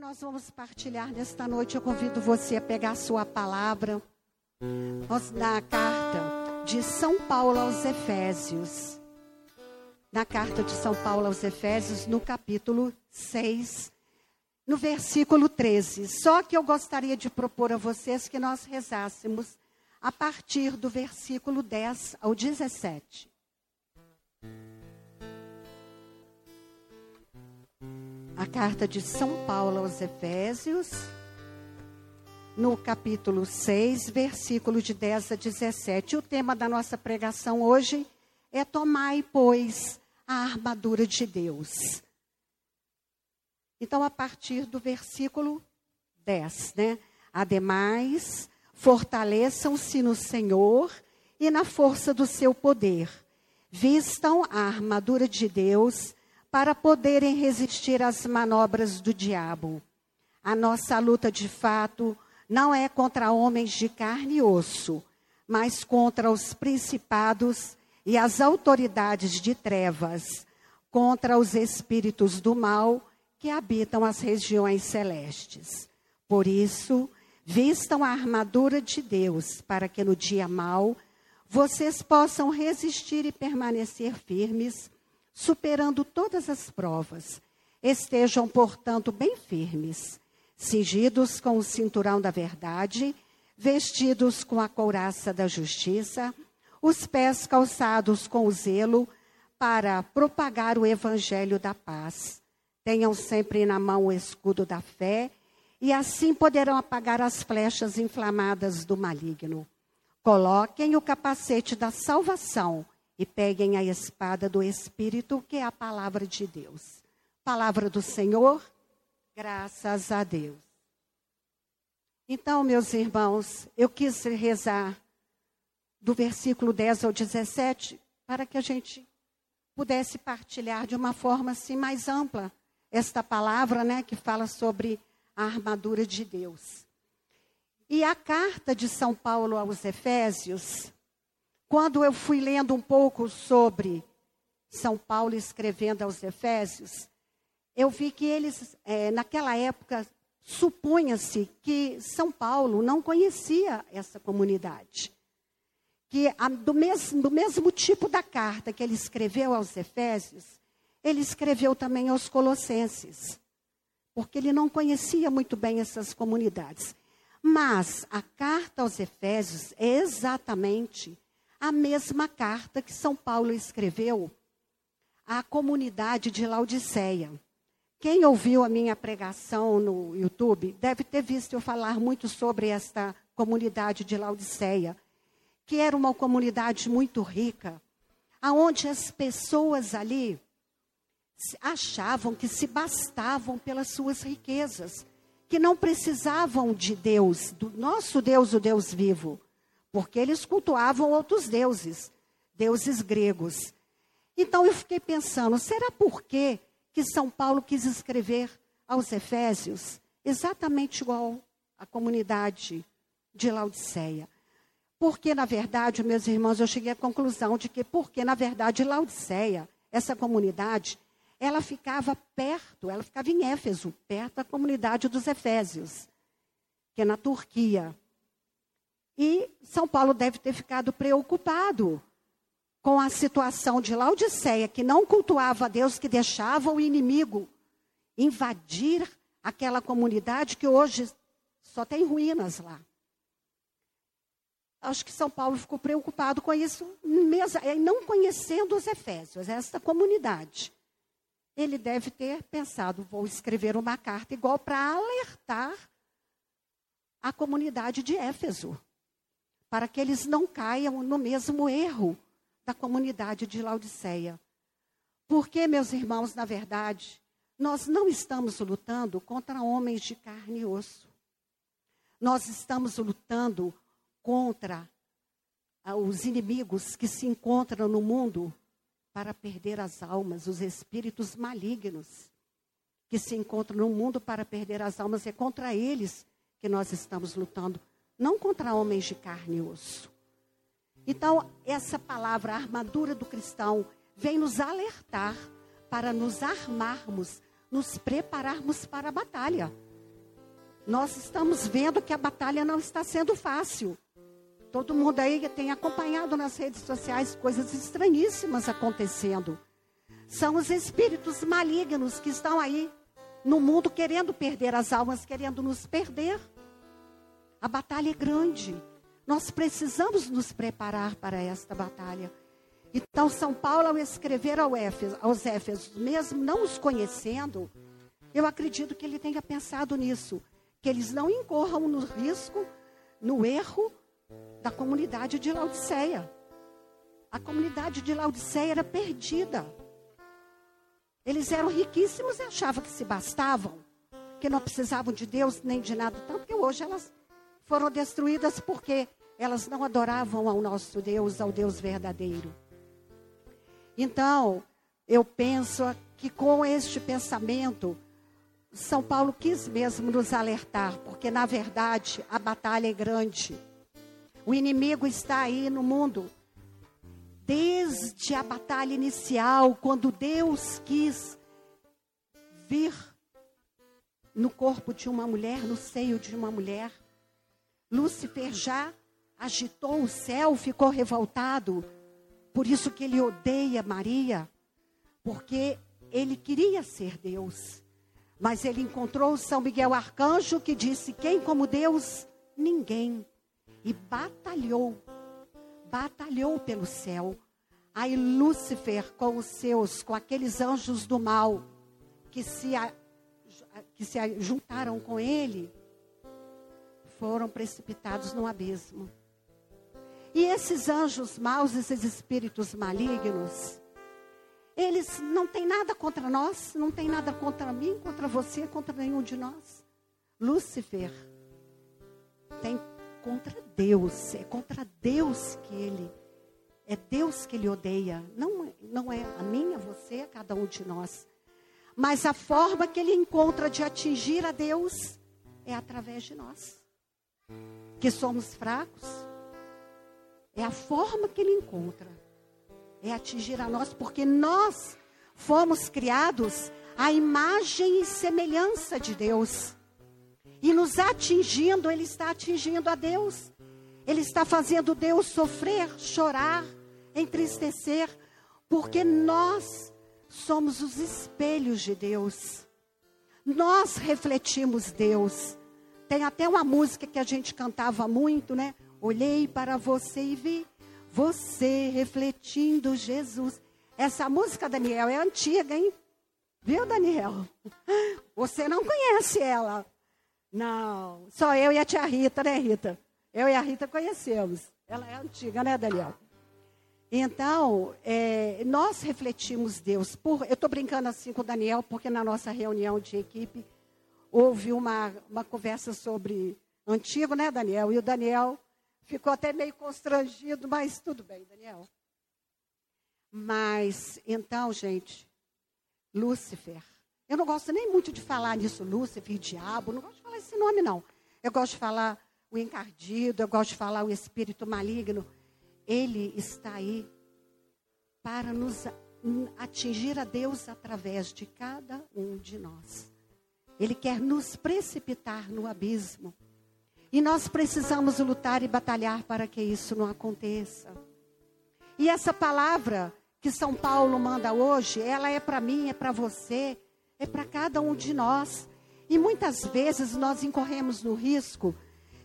nós vamos partilhar nesta noite. Eu convido você a pegar a sua palavra. Nós, na carta de São Paulo aos Efésios. Na carta de São Paulo aos Efésios, no capítulo 6, no versículo 13. Só que eu gostaria de propor a vocês que nós rezássemos a partir do versículo 10 ao 17. A carta de São Paulo aos Efésios, no capítulo 6, versículo de 10 a 17. O tema da nossa pregação hoje é Tomai, pois, a armadura de Deus. Então, a partir do versículo 10, né? Ademais, fortaleçam-se no Senhor e na força do seu poder. Vistam a armadura de Deus para poderem resistir às manobras do diabo. A nossa luta, de fato, não é contra homens de carne e osso, mas contra os principados e as autoridades de trevas, contra os espíritos do mal que habitam as regiões celestes. Por isso, vistam a armadura de Deus, para que no dia mau vocês possam resistir e permanecer firmes superando todas as provas. Estejam, portanto, bem firmes, cingidos com o cinturão da verdade, vestidos com a couraça da justiça, os pés calçados com o zelo para propagar o evangelho da paz. Tenham sempre na mão o escudo da fé e assim poderão apagar as flechas inflamadas do maligno. Coloquem o capacete da salvação e peguem a espada do Espírito, que é a palavra de Deus. Palavra do Senhor, graças a Deus. Então, meus irmãos, eu quis rezar do versículo 10 ao 17 para que a gente pudesse partilhar de uma forma assim mais ampla esta palavra, né, que fala sobre a armadura de Deus. E a carta de São Paulo aos Efésios, quando eu fui lendo um pouco sobre São Paulo escrevendo aos Efésios, eu vi que eles, é, naquela época, supunha-se que São Paulo não conhecia essa comunidade. Que a, do, do mesmo tipo da carta que ele escreveu aos Efésios, ele escreveu também aos Colossenses. Porque ele não conhecia muito bem essas comunidades. Mas a carta aos Efésios é exatamente a mesma carta que São Paulo escreveu à comunidade de Laodiceia. Quem ouviu a minha pregação no YouTube deve ter visto eu falar muito sobre esta comunidade de Laodiceia, que era uma comunidade muito rica, aonde as pessoas ali achavam que se bastavam pelas suas riquezas, que não precisavam de Deus, do nosso Deus, o Deus vivo porque eles cultuavam outros deuses, deuses gregos. Então eu fiquei pensando, será por que que São Paulo quis escrever aos Efésios exatamente igual à comunidade de Laodiceia? Porque, na verdade, meus irmãos, eu cheguei à conclusão de que, porque, na verdade, Laodiceia, essa comunidade, ela ficava perto, ela ficava em Éfeso, perto da comunidade dos Efésios, que é na Turquia. E São Paulo deve ter ficado preocupado com a situação de Laodiceia, que não cultuava a Deus, que deixava o inimigo invadir aquela comunidade que hoje só tem ruínas lá. Acho que São Paulo ficou preocupado com isso, mesmo, não conhecendo os Efésios, esta comunidade. Ele deve ter pensado: vou escrever uma carta igual para alertar a comunidade de Éfeso para que eles não caiam no mesmo erro da comunidade de Laodiceia. Porque, meus irmãos, na verdade, nós não estamos lutando contra homens de carne e osso. Nós estamos lutando contra ah, os inimigos que se encontram no mundo para perder as almas, os espíritos malignos que se encontram no mundo para perder as almas. É contra eles que nós estamos lutando não contra homens de carne e osso. Então, essa palavra, armadura do cristão, vem nos alertar para nos armarmos, nos prepararmos para a batalha. nós estamos vendo que a batalha não está sendo fácil. Todo mundo aí tem acompanhado nas redes sociais coisas estranhíssimas acontecendo. São os espíritos malignos que estão aí no mundo querendo perder as almas, querendo nos perder. A batalha é grande. Nós precisamos nos preparar para esta batalha. Então, São Paulo, ao escrever ao Éfeso, aos Éfesos, mesmo não os conhecendo, eu acredito que ele tenha pensado nisso, que eles não incorram no risco, no erro da comunidade de Laodiceia. A comunidade de Laodiceia era perdida. Eles eram riquíssimos e achavam que se bastavam, que não precisavam de Deus nem de nada, tanto que hoje elas foram destruídas porque elas não adoravam ao nosso Deus, ao Deus verdadeiro. Então, eu penso que com este pensamento, São Paulo quis mesmo nos alertar, porque na verdade a batalha é grande. O inimigo está aí no mundo. Desde a batalha inicial, quando Deus quis vir no corpo de uma mulher, no seio de uma mulher, Lúcifer já agitou o céu, ficou revoltado. Por isso que ele odeia Maria, porque ele queria ser Deus. Mas ele encontrou São Miguel Arcanjo que disse: Quem como Deus? Ninguém e batalhou, batalhou pelo céu. Aí Lúcifer com os seus, com aqueles anjos do mal que se, que se juntaram com ele, foram precipitados no abismo. E esses anjos maus, esses espíritos malignos, eles não têm nada contra nós, não tem nada contra mim, contra você, contra nenhum de nós. Lúcifer tem contra Deus. É contra Deus que ele. É Deus que ele odeia. Não, não é a mim, a você, a cada um de nós. Mas a forma que ele encontra de atingir a Deus é através de nós. Que somos fracos. É a forma que ele encontra. É atingir a nós, porque nós fomos criados à imagem e semelhança de Deus. E nos atingindo, ele está atingindo a Deus. Ele está fazendo Deus sofrer, chorar, entristecer, porque nós somos os espelhos de Deus. Nós refletimos Deus. Tem até uma música que a gente cantava muito, né? Olhei para você e vi você refletindo Jesus. Essa música, Daniel, é antiga, hein? Viu, Daniel? Você não conhece ela. Não, só eu e a tia Rita, né, Rita? Eu e a Rita conhecemos. Ela é antiga, né, Daniel? Então, é, nós refletimos Deus. Por, eu estou brincando assim com o Daniel, porque na nossa reunião de equipe houve uma, uma conversa sobre antigo, né, Daniel? E o Daniel ficou até meio constrangido, mas tudo bem, Daniel. Mas, então, gente, Lúcifer. Eu não gosto nem muito de falar nisso, Lúcifer, diabo, não gosto de falar esse nome, não. Eu gosto de falar o encardido, eu gosto de falar o espírito maligno. Ele está aí para nos atingir a Deus através de cada um de nós. Ele quer nos precipitar no abismo. E nós precisamos lutar e batalhar para que isso não aconteça. E essa palavra que São Paulo manda hoje, ela é para mim, é para você, é para cada um de nós. E muitas vezes nós incorremos no risco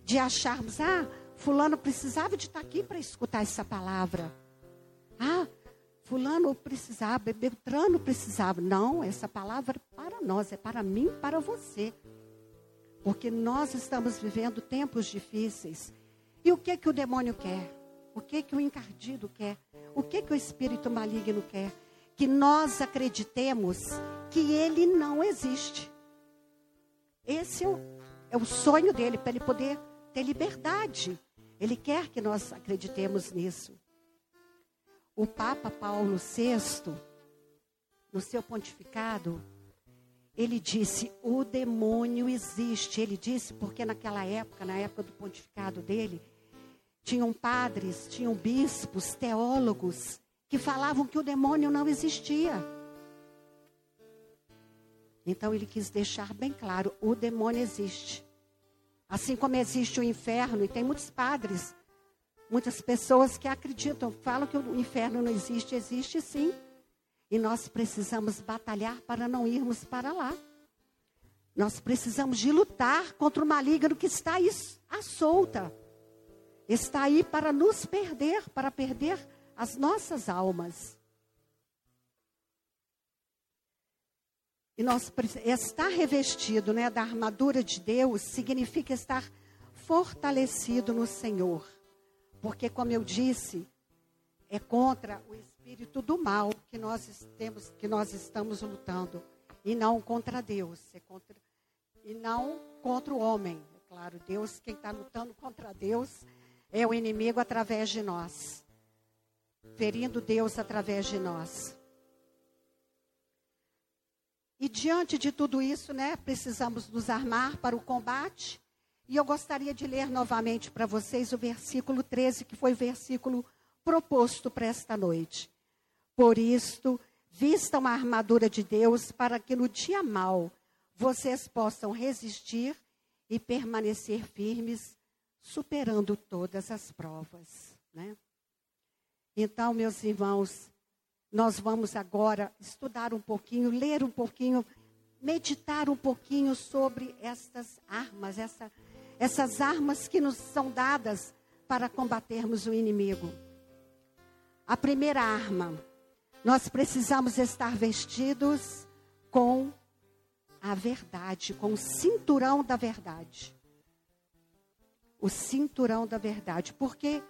de acharmos, ah, fulano precisava de estar aqui para escutar essa palavra. Ah, fulano precisava, Beltrano precisava. Não, essa palavra é para nós, é para mim, para você. Porque nós estamos vivendo tempos difíceis. E o que que o demônio quer? O que que o encardido quer? O que que o espírito maligno quer? Que nós acreditemos que ele não existe. Esse é o, é o sonho dele, para ele poder ter liberdade. Ele quer que nós acreditemos nisso. O Papa Paulo VI, no seu pontificado, ele disse: o demônio existe. Ele disse porque naquela época, na época do pontificado dele, tinham padres, tinham bispos, teólogos que falavam que o demônio não existia. Então ele quis deixar bem claro: o demônio existe. Assim como existe o inferno, e tem muitos padres, muitas pessoas que acreditam, falam que o inferno não existe, existe sim. E nós precisamos batalhar para não irmos para lá. Nós precisamos de lutar contra o maligno que está aí à solta. Está aí para nos perder, para perder as nossas almas. E nós estar revestido, né, da armadura de Deus significa estar fortalecido no Senhor. Porque como eu disse, é contra o espírito do mal que nós temos, que nós estamos lutando e não contra Deus, é contra e não contra o homem. É claro, Deus, quem está lutando contra Deus é o inimigo através de nós, ferindo Deus através de nós. E diante de tudo isso, né, precisamos nos armar para o combate. E eu gostaria de ler novamente para vocês o versículo 13, que foi o versículo proposto para esta noite. Por isto, vistam a armadura de Deus para que no dia mau vocês possam resistir e permanecer firmes, superando todas as provas. Né? Então, meus irmãos, nós vamos agora estudar um pouquinho, ler um pouquinho, meditar um pouquinho sobre estas armas, essa, essas armas que nos são dadas para combatermos o inimigo. A primeira arma, nós precisamos estar vestidos com a verdade, com o cinturão da verdade. O cinturão da verdade, porque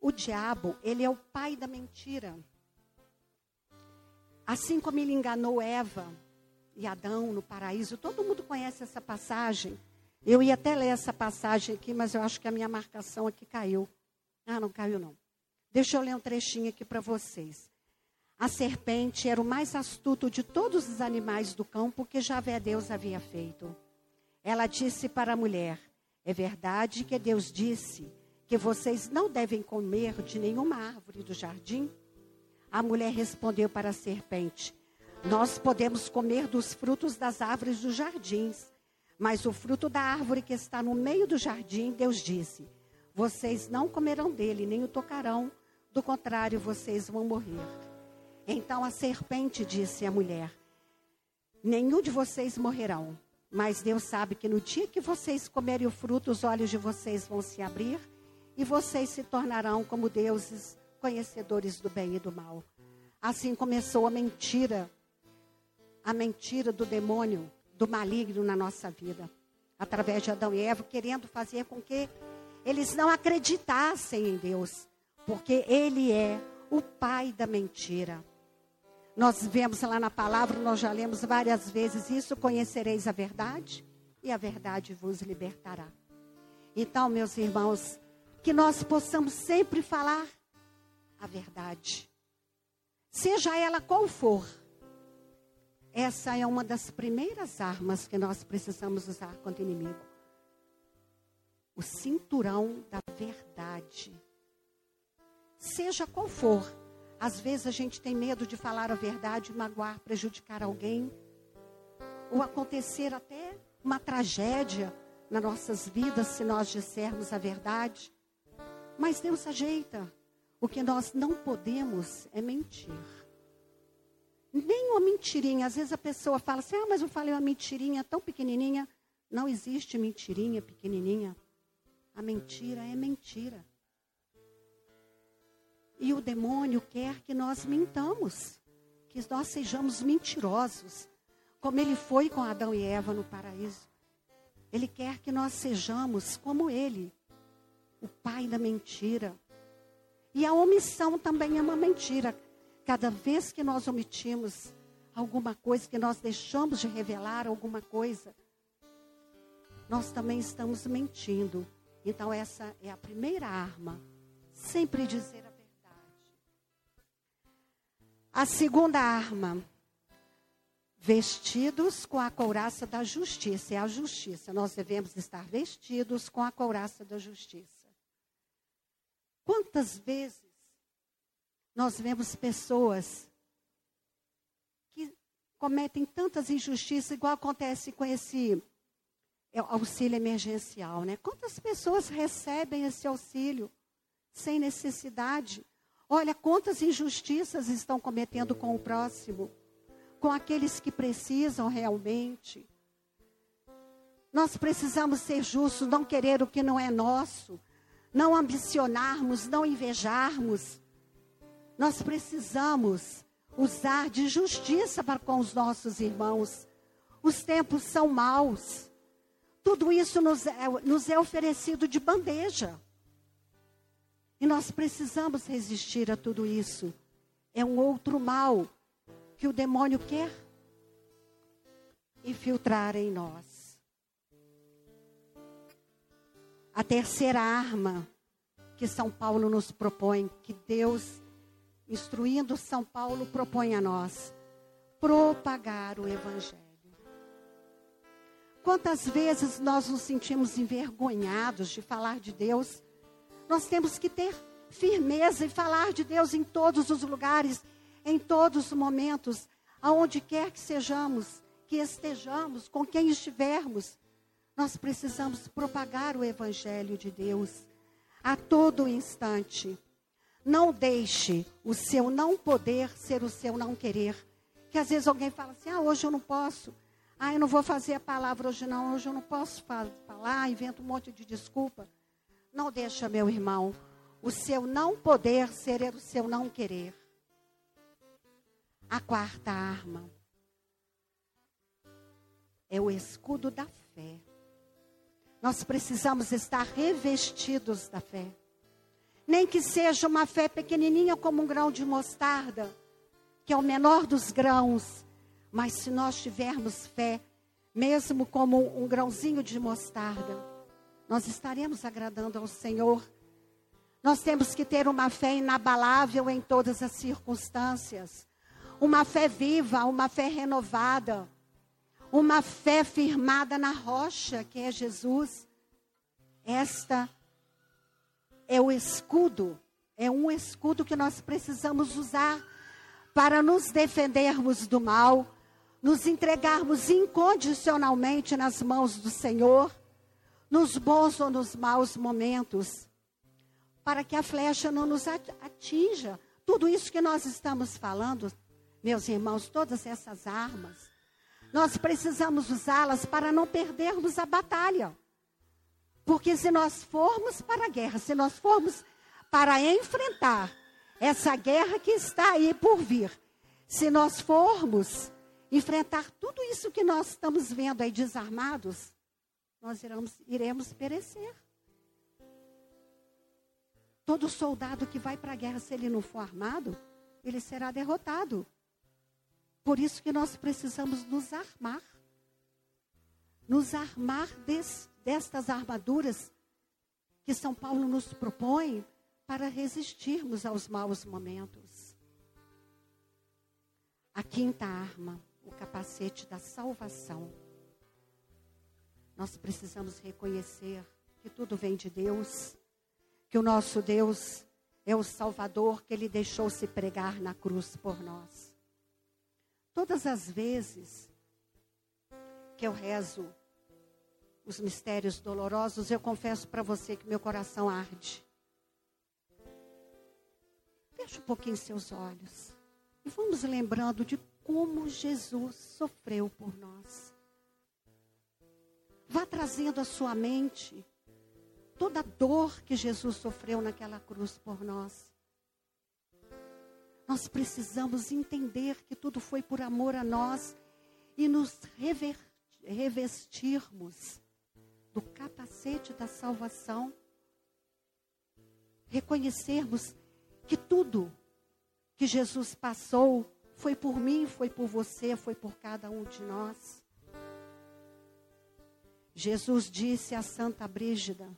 o diabo, ele é o pai da mentira. Assim como ele enganou Eva e Adão no paraíso, todo mundo conhece essa passagem. Eu ia até ler essa passagem aqui, mas eu acho que a minha marcação aqui caiu. Ah, não caiu não. Deixa eu ler um trechinho aqui para vocês. A serpente era o mais astuto de todos os animais do campo que Javé Deus havia feito. Ela disse para a mulher: É verdade que Deus disse que vocês não devem comer de nenhuma árvore do jardim? A mulher respondeu para a serpente: Nós podemos comer dos frutos das árvores dos jardins, mas o fruto da árvore que está no meio do jardim, Deus disse: Vocês não comerão dele, nem o tocarão, do contrário, vocês vão morrer. Então a serpente disse à mulher: Nenhum de vocês morrerão, mas Deus sabe que no dia que vocês comerem o fruto, os olhos de vocês vão se abrir e vocês se tornarão como deuses conhecedores do bem e do mal. Assim começou a mentira, a mentira do demônio, do maligno na nossa vida, através de Adão e Eva, querendo fazer com que eles não acreditassem em Deus, porque Ele é o pai da mentira. Nós vemos lá na palavra, nós já lemos várias vezes isso: conhecereis a verdade e a verdade vos libertará. Então, meus irmãos, que nós possamos sempre falar a verdade. Seja ela qual for. Essa é uma das primeiras armas que nós precisamos usar contra o inimigo. O cinturão da verdade. Seja qual for. Às vezes a gente tem medo de falar a verdade, magoar, prejudicar alguém. Ou acontecer até uma tragédia nas nossas vidas se nós dissermos a verdade. Mas Deus ajeita. O que nós não podemos é mentir. Nem uma mentirinha. Às vezes a pessoa fala assim: ah, mas eu falei uma mentirinha tão pequenininha. Não existe mentirinha pequenininha. A mentira é mentira. E o demônio quer que nós mintamos, que nós sejamos mentirosos, como ele foi com Adão e Eva no paraíso. Ele quer que nós sejamos como ele, o pai da mentira. E a omissão também é uma mentira. Cada vez que nós omitimos alguma coisa, que nós deixamos de revelar alguma coisa, nós também estamos mentindo. Então, essa é a primeira arma. Sempre dizer a verdade. A segunda arma. Vestidos com a couraça da justiça. É a justiça. Nós devemos estar vestidos com a couraça da justiça. Quantas vezes nós vemos pessoas que cometem tantas injustiças, igual acontece com esse é auxílio emergencial, né? Quantas pessoas recebem esse auxílio sem necessidade? Olha quantas injustiças estão cometendo com o próximo, com aqueles que precisam realmente. Nós precisamos ser justos, não querer o que não é nosso, não ambicionarmos, não invejarmos. Nós precisamos usar de justiça para com os nossos irmãos. Os tempos são maus. Tudo isso nos é, nos é oferecido de bandeja. E nós precisamos resistir a tudo isso. É um outro mal que o demônio quer infiltrar em nós. A terceira arma que São Paulo nos propõe, que Deus, instruindo São Paulo, propõe a nós: propagar o Evangelho. Quantas vezes nós nos sentimos envergonhados de falar de Deus? Nós temos que ter firmeza e falar de Deus em todos os lugares, em todos os momentos, aonde quer que sejamos, que estejamos, com quem estivermos. Nós precisamos propagar o Evangelho de Deus a todo instante. Não deixe o seu não poder ser o seu não querer. Que às vezes alguém fala assim: ah, hoje eu não posso. Ah, eu não vou fazer a palavra hoje não, hoje eu não posso falar, invento um monte de desculpa. Não deixa, meu irmão, o seu não poder ser o seu não querer. A quarta arma é o escudo da fé. Nós precisamos estar revestidos da fé. Nem que seja uma fé pequenininha como um grão de mostarda, que é o menor dos grãos, mas se nós tivermos fé, mesmo como um grãozinho de mostarda, nós estaremos agradando ao Senhor. Nós temos que ter uma fé inabalável em todas as circunstâncias. Uma fé viva, uma fé renovada. Uma fé firmada na rocha, que é Jesus. Esta é o escudo, é um escudo que nós precisamos usar para nos defendermos do mal nos entregarmos incondicionalmente nas mãos do Senhor, nos bons ou nos maus momentos, para que a flecha não nos atinja. Tudo isso que nós estamos falando, meus irmãos, todas essas armas, nós precisamos usá-las para não perdermos a batalha. Porque se nós formos para a guerra, se nós formos para enfrentar essa guerra que está aí por vir, se nós formos enfrentar tudo isso que nós estamos vendo aí desarmados, nós iremos, iremos perecer. Todo soldado que vai para a guerra, se ele não for armado, ele será derrotado. Por isso que nós precisamos nos armar. Nos armar des, destas armaduras que São Paulo nos propõe para resistirmos aos maus momentos. A quinta arma o capacete da salvação. Nós precisamos reconhecer que tudo vem de Deus, que o nosso Deus é o Salvador que Ele deixou se pregar na cruz por nós. Todas as vezes que eu rezo os mistérios dolorosos, eu confesso para você que meu coração arde. Feche um pouquinho seus olhos e vamos lembrando de como Jesus sofreu por nós. Vá trazendo à sua mente toda a dor que Jesus sofreu naquela cruz por nós. Nós precisamos entender que tudo foi por amor a nós e nos rever, revestirmos do capacete da salvação. Reconhecermos que tudo que Jesus passou foi por mim, foi por você, foi por cada um de nós. Jesus disse a Santa Brígida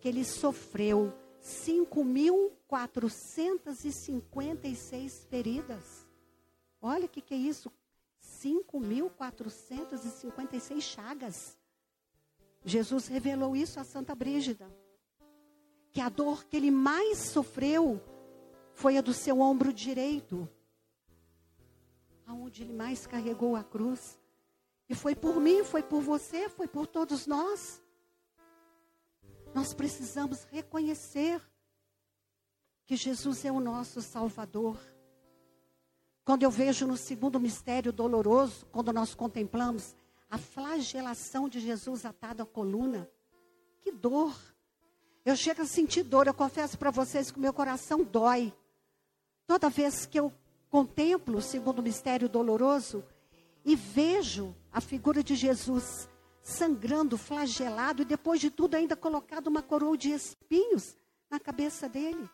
que ele sofreu 5.456 feridas. Olha o que, que é isso. 5.456 chagas. Jesus revelou isso a Santa Brígida. Que a dor que ele mais sofreu foi a do seu ombro direito aonde ele mais carregou a cruz. E foi por mim, foi por você, foi por todos nós. Nós precisamos reconhecer que Jesus é o nosso Salvador. Quando eu vejo no segundo mistério doloroso, quando nós contemplamos a flagelação de Jesus atado à coluna, que dor. Eu chego a sentir dor, eu confesso para vocês que o meu coração dói. Toda vez que eu contemplo o segundo mistério doloroso e vejo a figura de Jesus sangrando, flagelado e depois de tudo ainda colocado uma coroa de espinhos na cabeça dele.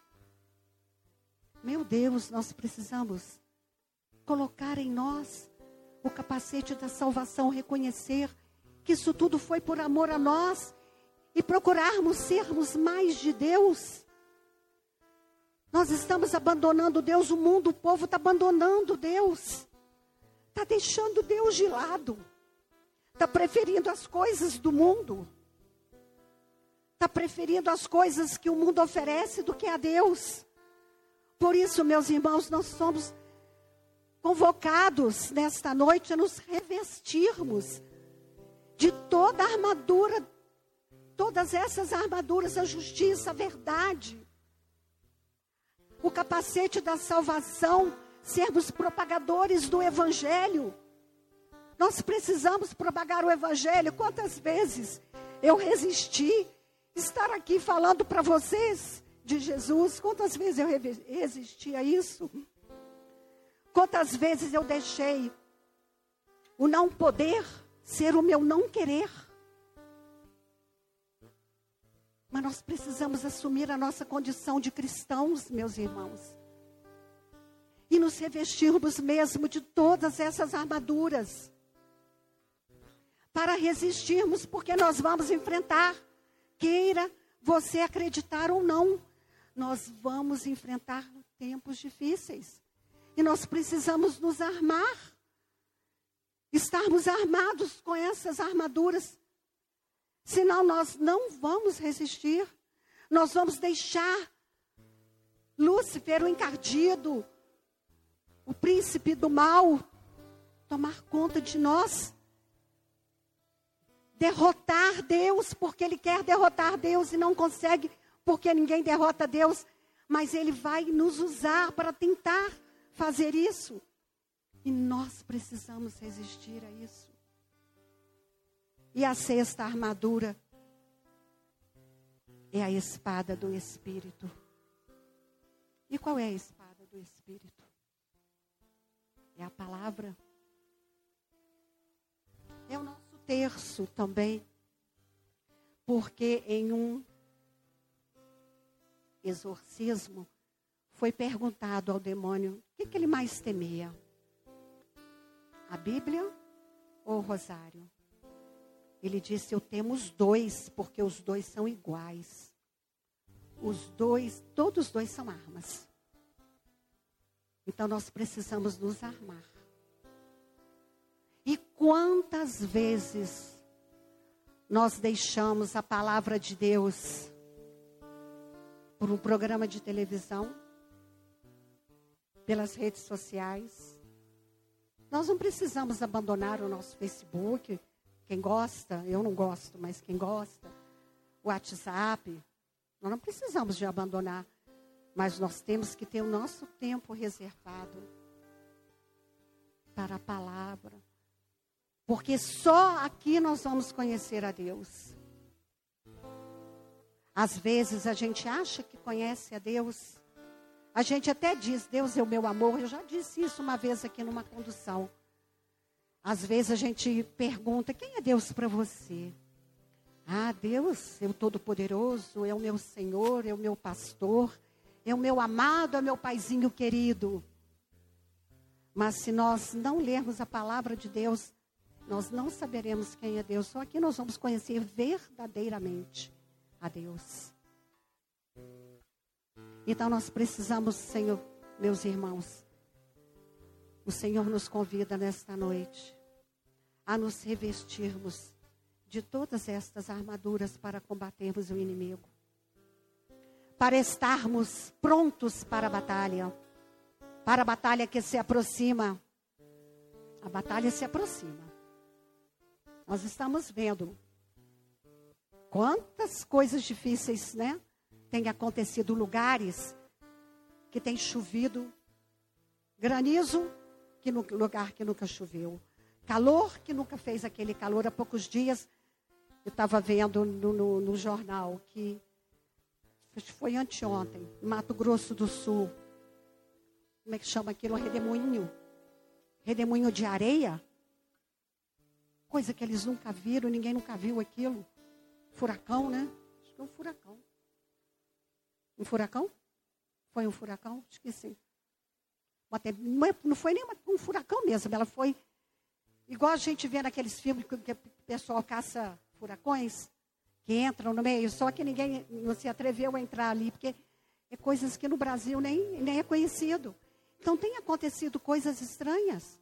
Meu Deus, nós precisamos colocar em nós o capacete da salvação, reconhecer que isso tudo foi por amor a nós e procurarmos sermos mais de Deus. Nós estamos abandonando Deus, o mundo, o povo está abandonando Deus, está deixando Deus de lado, está preferindo as coisas do mundo, está preferindo as coisas que o mundo oferece do que a Deus. Por isso, meus irmãos, nós somos convocados nesta noite a nos revestirmos de toda a armadura, todas essas armaduras, a justiça, a verdade, o capacete da salvação, sermos propagadores do Evangelho. Nós precisamos propagar o Evangelho. Quantas vezes eu resisti estar aqui falando para vocês de Jesus? Quantas vezes eu resisti a isso? Quantas vezes eu deixei o não poder ser o meu não querer? Mas nós precisamos assumir a nossa condição de cristãos, meus irmãos. E nos revestirmos mesmo de todas essas armaduras. Para resistirmos, porque nós vamos enfrentar, queira você acreditar ou não, nós vamos enfrentar tempos difíceis. E nós precisamos nos armar. Estarmos armados com essas armaduras. Senão nós não vamos resistir. Nós vamos deixar Lúcifer, o encardido, o príncipe do mal, tomar conta de nós. Derrotar Deus, porque ele quer derrotar Deus e não consegue, porque ninguém derrota Deus. Mas ele vai nos usar para tentar fazer isso. E nós precisamos resistir a isso. E a sexta armadura é a espada do Espírito. E qual é a espada do Espírito? É a palavra. É o nosso terço também. Porque em um exorcismo, foi perguntado ao demônio o que, que ele mais temia: a Bíblia ou o rosário? Ele disse: Eu temo os dois, porque os dois são iguais. Os dois, todos os dois são armas. Então nós precisamos nos armar. E quantas vezes nós deixamos a palavra de Deus por um programa de televisão? Pelas redes sociais. Nós não precisamos abandonar o nosso Facebook. Quem gosta, eu não gosto, mas quem gosta, o WhatsApp, nós não precisamos de abandonar. Mas nós temos que ter o nosso tempo reservado para a palavra. Porque só aqui nós vamos conhecer a Deus. Às vezes a gente acha que conhece a Deus, a gente até diz, Deus é o meu amor. Eu já disse isso uma vez aqui numa condução. Às vezes a gente pergunta: quem é Deus para você? Ah, Deus é o Todo-Poderoso, é o meu Senhor, é o meu pastor, é o meu amado, é o meu paizinho querido. Mas se nós não lermos a palavra de Deus, nós não saberemos quem é Deus. Só aqui nós vamos conhecer verdadeiramente a Deus. Então nós precisamos, Senhor, meus irmãos, o Senhor nos convida nesta noite a nos revestirmos de todas estas armaduras para combatermos o inimigo, para estarmos prontos para a batalha, para a batalha que se aproxima. A batalha se aproxima. Nós estamos vendo quantas coisas difíceis, né? Tem acontecido lugares que tem chovido granizo que no lugar que nunca choveu, calor que nunca fez aquele calor. Há poucos dias eu estava vendo no, no, no jornal que foi anteontem, Mato Grosso do Sul. Como é que chama aquilo? Redemoinho. Redemoinho de areia. Coisa que eles nunca viram, ninguém nunca viu aquilo. Furacão, né? Acho que é um furacão. Um furacão? Foi um furacão? Acho que sim. Não foi nem um furacão mesmo, ela foi igual a gente vê naqueles filmes que o pessoal caça furacões, que entram no meio, só que ninguém não se atreveu a entrar ali, porque é coisas que no Brasil nem, nem é conhecido. Então tem acontecido coisas estranhas.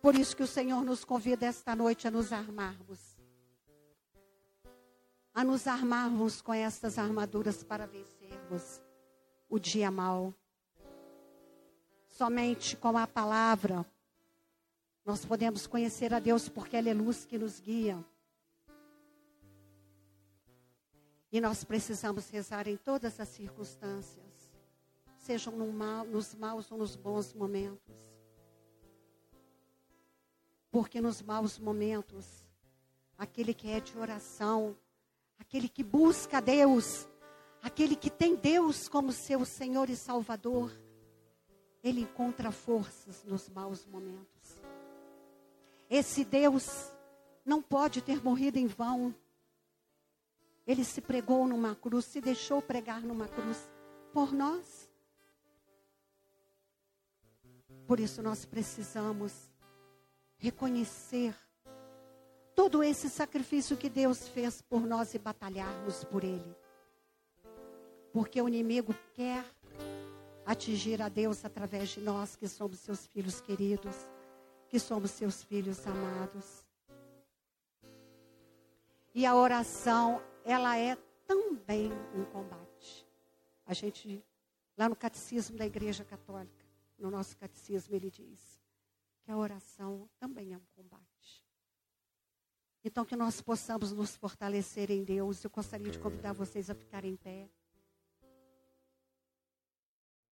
Por isso que o Senhor nos convida esta noite a nos armarmos. A nos armarmos com estas armaduras para o dia mal. Somente com a palavra nós podemos conhecer a Deus porque Ele é luz que nos guia. E nós precisamos rezar em todas as circunstâncias, sejam no mal, nos maus ou nos bons momentos. Porque nos maus momentos, aquele que é de oração, aquele que busca Deus, aquele que tem Deus como seu Senhor e Salvador, ele encontra forças nos maus momentos. Esse Deus não pode ter morrido em vão. Ele se pregou numa cruz, se deixou pregar numa cruz por nós. Por isso nós precisamos reconhecer todo esse sacrifício que Deus fez por nós e batalharmos por Ele. Porque o inimigo quer atingir a Deus através de nós, que somos seus filhos queridos, que somos seus filhos amados. E a oração, ela é também um combate. A gente, lá no catecismo da Igreja Católica, no nosso catecismo, ele diz que a oração também é um combate. Então, que nós possamos nos fortalecer em Deus. Eu gostaria de convidar vocês a ficarem em pé.